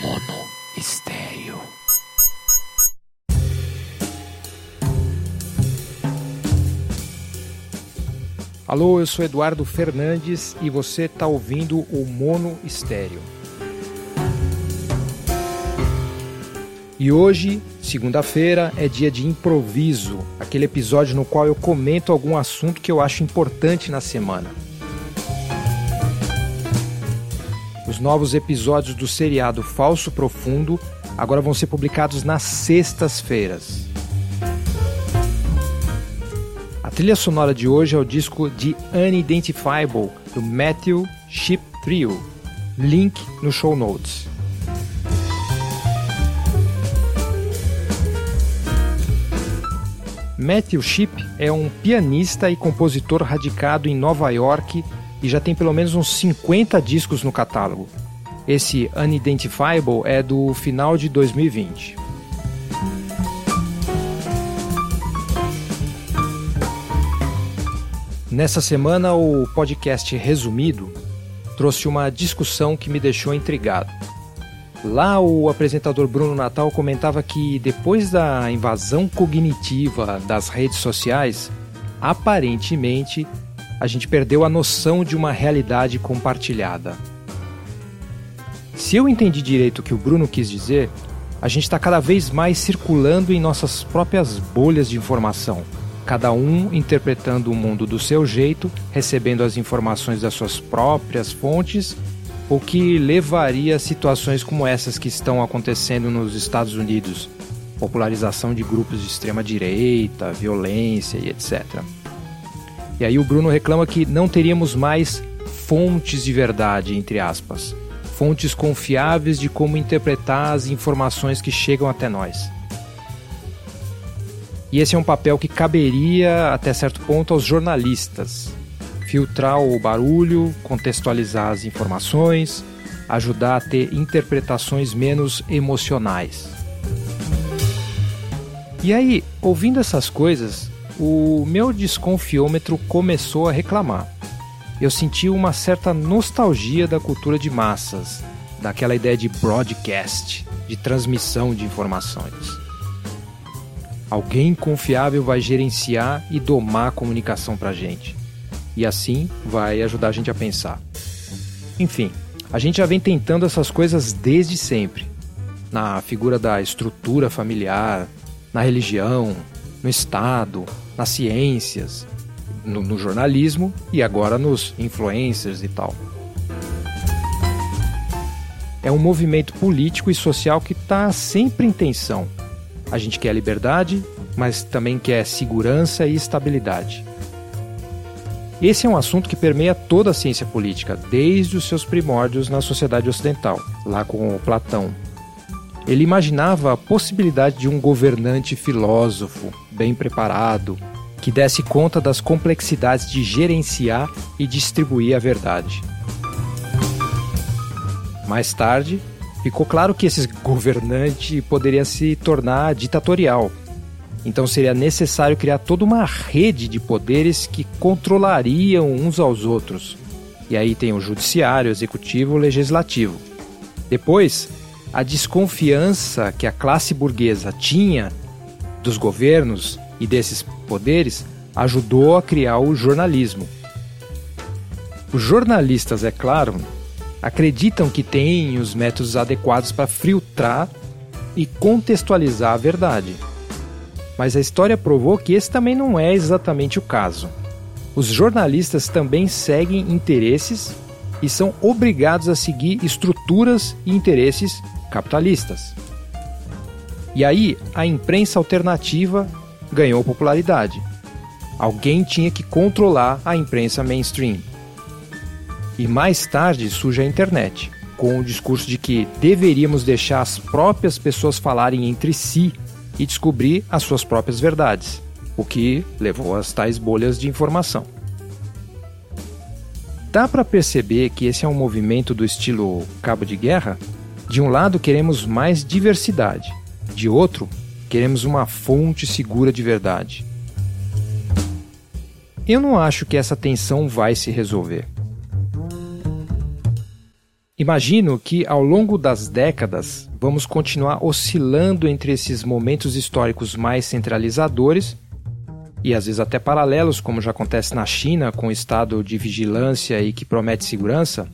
Mono Estéreo. Alô, eu sou Eduardo Fernandes e você está ouvindo o Mono Estéreo. E hoje, segunda-feira, é dia de improviso, aquele episódio no qual eu comento algum assunto que eu acho importante na semana. Os novos episódios do seriado Falso Profundo agora vão ser publicados nas sextas-feiras. A trilha sonora de hoje é o disco de Unidentifiable do Matthew Ship Trio. Link no show notes. Matthew Ship é um pianista e compositor radicado em Nova York e já tem pelo menos uns 50 discos no catálogo. Esse Unidentifiable é do final de 2020. Nessa semana, o podcast Resumido trouxe uma discussão que me deixou intrigado. Lá, o apresentador Bruno Natal comentava que depois da invasão cognitiva das redes sociais, aparentemente a gente perdeu a noção de uma realidade compartilhada. Se eu entendi direito o que o Bruno quis dizer, a gente está cada vez mais circulando em nossas próprias bolhas de informação, cada um interpretando o mundo do seu jeito, recebendo as informações das suas próprias fontes o que levaria a situações como essas que estão acontecendo nos Estados Unidos popularização de grupos de extrema direita, violência e etc. E aí o Bruno reclama que não teríamos mais fontes de verdade, entre aspas, fontes confiáveis de como interpretar as informações que chegam até nós. E esse é um papel que caberia, até certo ponto, aos jornalistas, filtrar o barulho, contextualizar as informações, ajudar a ter interpretações menos emocionais. E aí, ouvindo essas coisas, o meu desconfiômetro começou a reclamar. Eu senti uma certa nostalgia da cultura de massas, daquela ideia de broadcast, de transmissão de informações. Alguém confiável vai gerenciar e domar a comunicação para gente e assim vai ajudar a gente a pensar. Enfim, a gente já vem tentando essas coisas desde sempre. Na figura da estrutura familiar, na religião, no Estado, nas ciências, no, no jornalismo e agora nos influencers e tal. É um movimento político e social que está sempre em tensão. A gente quer liberdade, mas também quer segurança e estabilidade. Esse é um assunto que permeia toda a ciência política, desde os seus primórdios na sociedade ocidental, lá com Platão. Ele imaginava a possibilidade de um governante filósofo, bem preparado, que desse conta das complexidades de gerenciar e distribuir a verdade. Mais tarde, ficou claro que esse governante poderia se tornar ditatorial, então seria necessário criar toda uma rede de poderes que controlariam uns aos outros. E aí tem o judiciário, executivo, legislativo. Depois, a desconfiança que a classe burguesa tinha dos governos e desses poderes ajudou a criar o jornalismo. Os jornalistas, é claro, acreditam que têm os métodos adequados para filtrar e contextualizar a verdade mas a história provou que esse também não é exatamente o caso. Os jornalistas também seguem interesses e são obrigados a seguir estruturas e interesses capitalistas. E aí, a imprensa alternativa ganhou popularidade. Alguém tinha que controlar a imprensa mainstream. E mais tarde surge a internet, com o discurso de que deveríamos deixar as próprias pessoas falarem entre si e descobrir as suas próprias verdades, o que levou às tais bolhas de informação. Dá para perceber que esse é um movimento do estilo cabo de guerra? De um lado, queremos mais diversidade, de outro, queremos uma fonte segura de verdade. Eu não acho que essa tensão vai se resolver. Imagino que ao longo das décadas vamos continuar oscilando entre esses momentos históricos mais centralizadores e às vezes até paralelos, como já acontece na China, com o estado de vigilância e que promete segurança,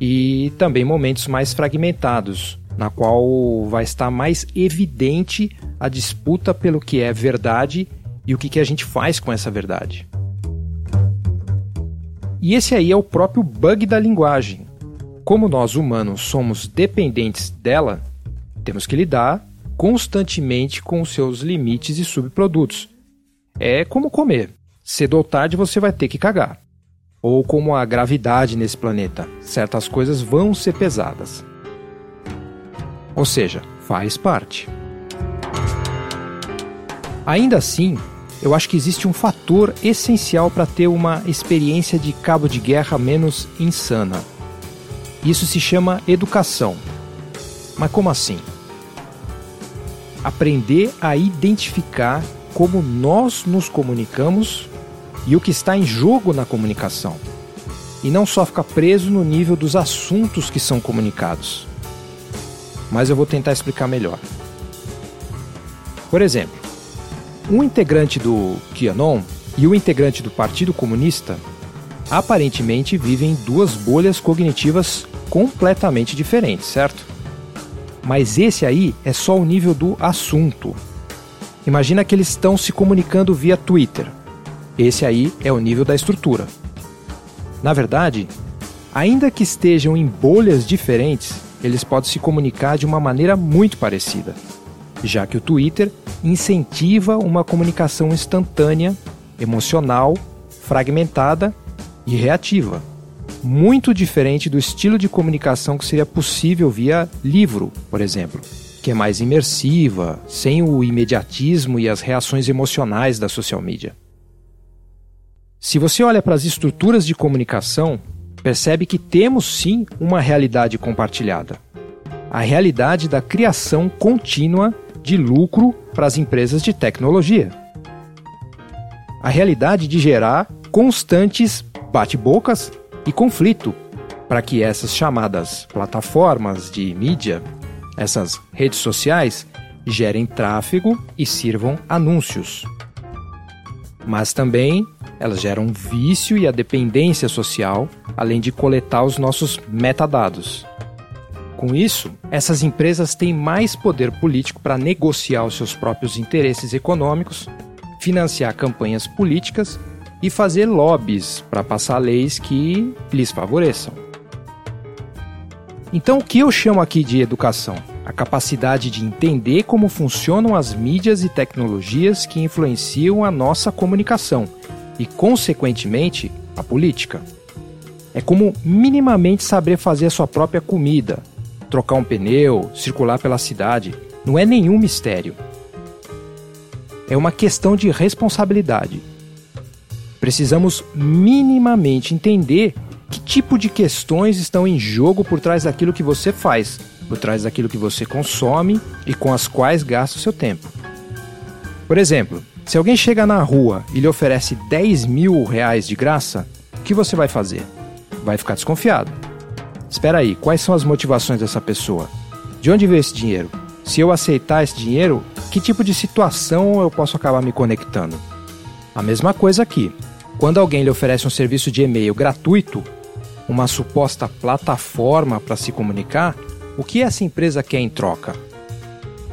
e também momentos mais fragmentados, na qual vai estar mais evidente a disputa pelo que é verdade e o que, a gente faz com essa verdade. E esse aí é o próprio bug da linguagem. Como nós humanos somos dependentes dela, temos que lidar constantemente com os seus limites e subprodutos. É como comer. Cedo ou tarde você vai ter que cagar. Ou como a gravidade nesse planeta. Certas coisas vão ser pesadas. Ou seja, faz parte. Ainda assim, eu acho que existe um fator essencial para ter uma experiência de cabo de guerra menos insana. Isso se chama educação. Mas como assim? Aprender a identificar como nós nos comunicamos e o que está em jogo na comunicação. E não só ficar preso no nível dos assuntos que são comunicados. Mas eu vou tentar explicar melhor. Por exemplo, um integrante do QAnon e o integrante do Partido Comunista aparentemente vivem em duas bolhas cognitivas completamente diferentes, certo? Mas esse aí é só o nível do assunto. Imagina que eles estão se comunicando via Twitter. Esse aí é o nível da estrutura. Na verdade, ainda que estejam em bolhas diferentes, eles podem se comunicar de uma maneira muito parecida já que o Twitter incentiva uma comunicação instantânea, emocional, fragmentada e reativa. Muito diferente do estilo de comunicação que seria possível via livro, por exemplo, que é mais imersiva, sem o imediatismo e as reações emocionais da social media. Se você olha para as estruturas de comunicação, percebe que temos sim uma realidade compartilhada. A realidade da criação contínua de lucro para as empresas de tecnologia. A realidade de gerar constantes bate-bocas e conflito para que essas chamadas plataformas de mídia, essas redes sociais, gerem tráfego e sirvam anúncios. Mas também elas geram vício e a dependência social, além de coletar os nossos metadados. Com isso, essas empresas têm mais poder político para negociar os seus próprios interesses econômicos, financiar campanhas políticas e fazer lobbies para passar leis que lhes favoreçam. Então, o que eu chamo aqui de educação? A capacidade de entender como funcionam as mídias e tecnologias que influenciam a nossa comunicação e, consequentemente, a política. É como minimamente saber fazer a sua própria comida, trocar um pneu, circular pela cidade, não é nenhum mistério. É uma questão de responsabilidade. Precisamos minimamente entender que tipo de questões estão em jogo por trás daquilo que você faz, por trás daquilo que você consome e com as quais gasta o seu tempo. Por exemplo, se alguém chega na rua e lhe oferece 10 mil reais de graça, o que você vai fazer? Vai ficar desconfiado. Espera aí, quais são as motivações dessa pessoa? De onde veio esse dinheiro? Se eu aceitar esse dinheiro, que tipo de situação eu posso acabar me conectando? A mesma coisa aqui. Quando alguém lhe oferece um serviço de e-mail gratuito, uma suposta plataforma para se comunicar, o que essa empresa quer em troca?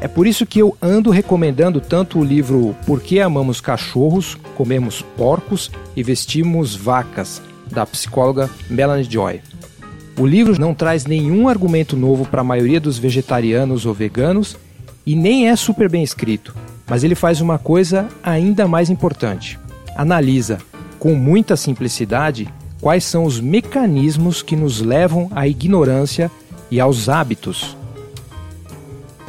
É por isso que eu ando recomendando tanto o livro Por que Amamos Cachorros, Comemos Porcos e Vestimos Vacas, da psicóloga Melanie Joy. O livro não traz nenhum argumento novo para a maioria dos vegetarianos ou veganos e nem é super bem escrito, mas ele faz uma coisa ainda mais importante. Analisa, com muita simplicidade, quais são os mecanismos que nos levam à ignorância e aos hábitos.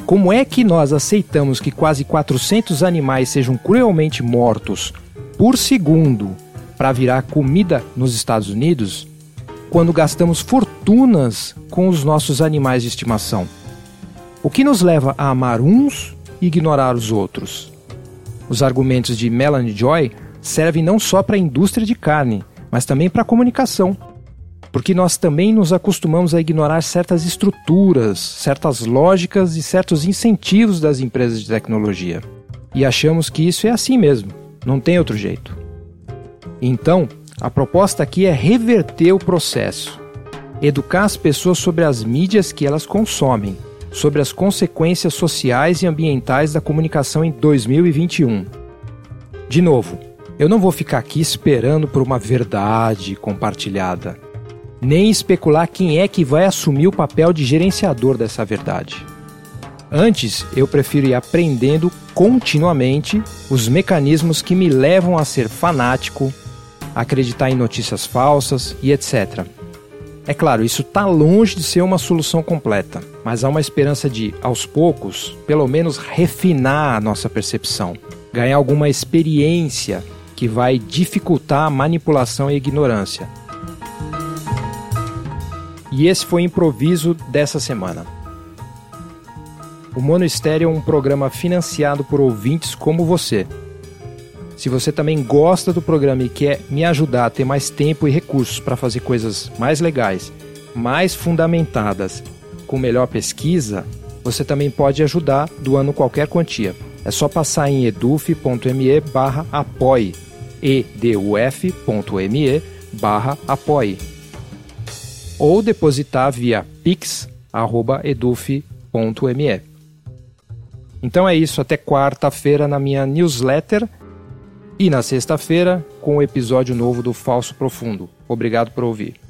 Como é que nós aceitamos que quase 400 animais sejam cruelmente mortos por segundo para virar comida nos Estados Unidos? quando gastamos fortunas com os nossos animais de estimação? O que nos leva a amar uns e ignorar os outros? Os argumentos de Melanie Joy servem não só para a indústria de carne, mas também para a comunicação. Porque nós também nos acostumamos a ignorar certas estruturas, certas lógicas e certos incentivos das empresas de tecnologia. E achamos que isso é assim mesmo, não tem outro jeito. Então, a proposta aqui é reverter o processo, educar as pessoas sobre as mídias que elas consomem, sobre as consequências sociais e ambientais da comunicação em 2021. De novo, eu não vou ficar aqui esperando por uma verdade compartilhada nem especular quem é que vai assumir o papel de gerenciador dessa verdade. Antes, eu prefiro ir aprendendo continuamente os mecanismos que me levam a ser fanático, acreditar em notícias falsas e etc. É claro, isso está longe de ser uma solução completa, mas há uma esperança de, aos poucos, pelo menos refinar a nossa percepção, ganhar alguma experiência que vai dificultar a manipulação e a ignorância e esse foi o improviso dessa semana. O Mono Estéreo é um programa financiado por ouvintes como você. Se você também gosta do programa e quer me ajudar a ter mais tempo e recursos para fazer coisas mais legais, mais fundamentadas, com melhor pesquisa, você também pode ajudar doando qualquer quantia. É só passar em eduf.me barra apoie, eduf.me barra apoie ou depositar via pix@eduf.me. Então é isso, até quarta-feira na minha newsletter e na sexta-feira com o episódio novo do Falso Profundo. Obrigado por ouvir.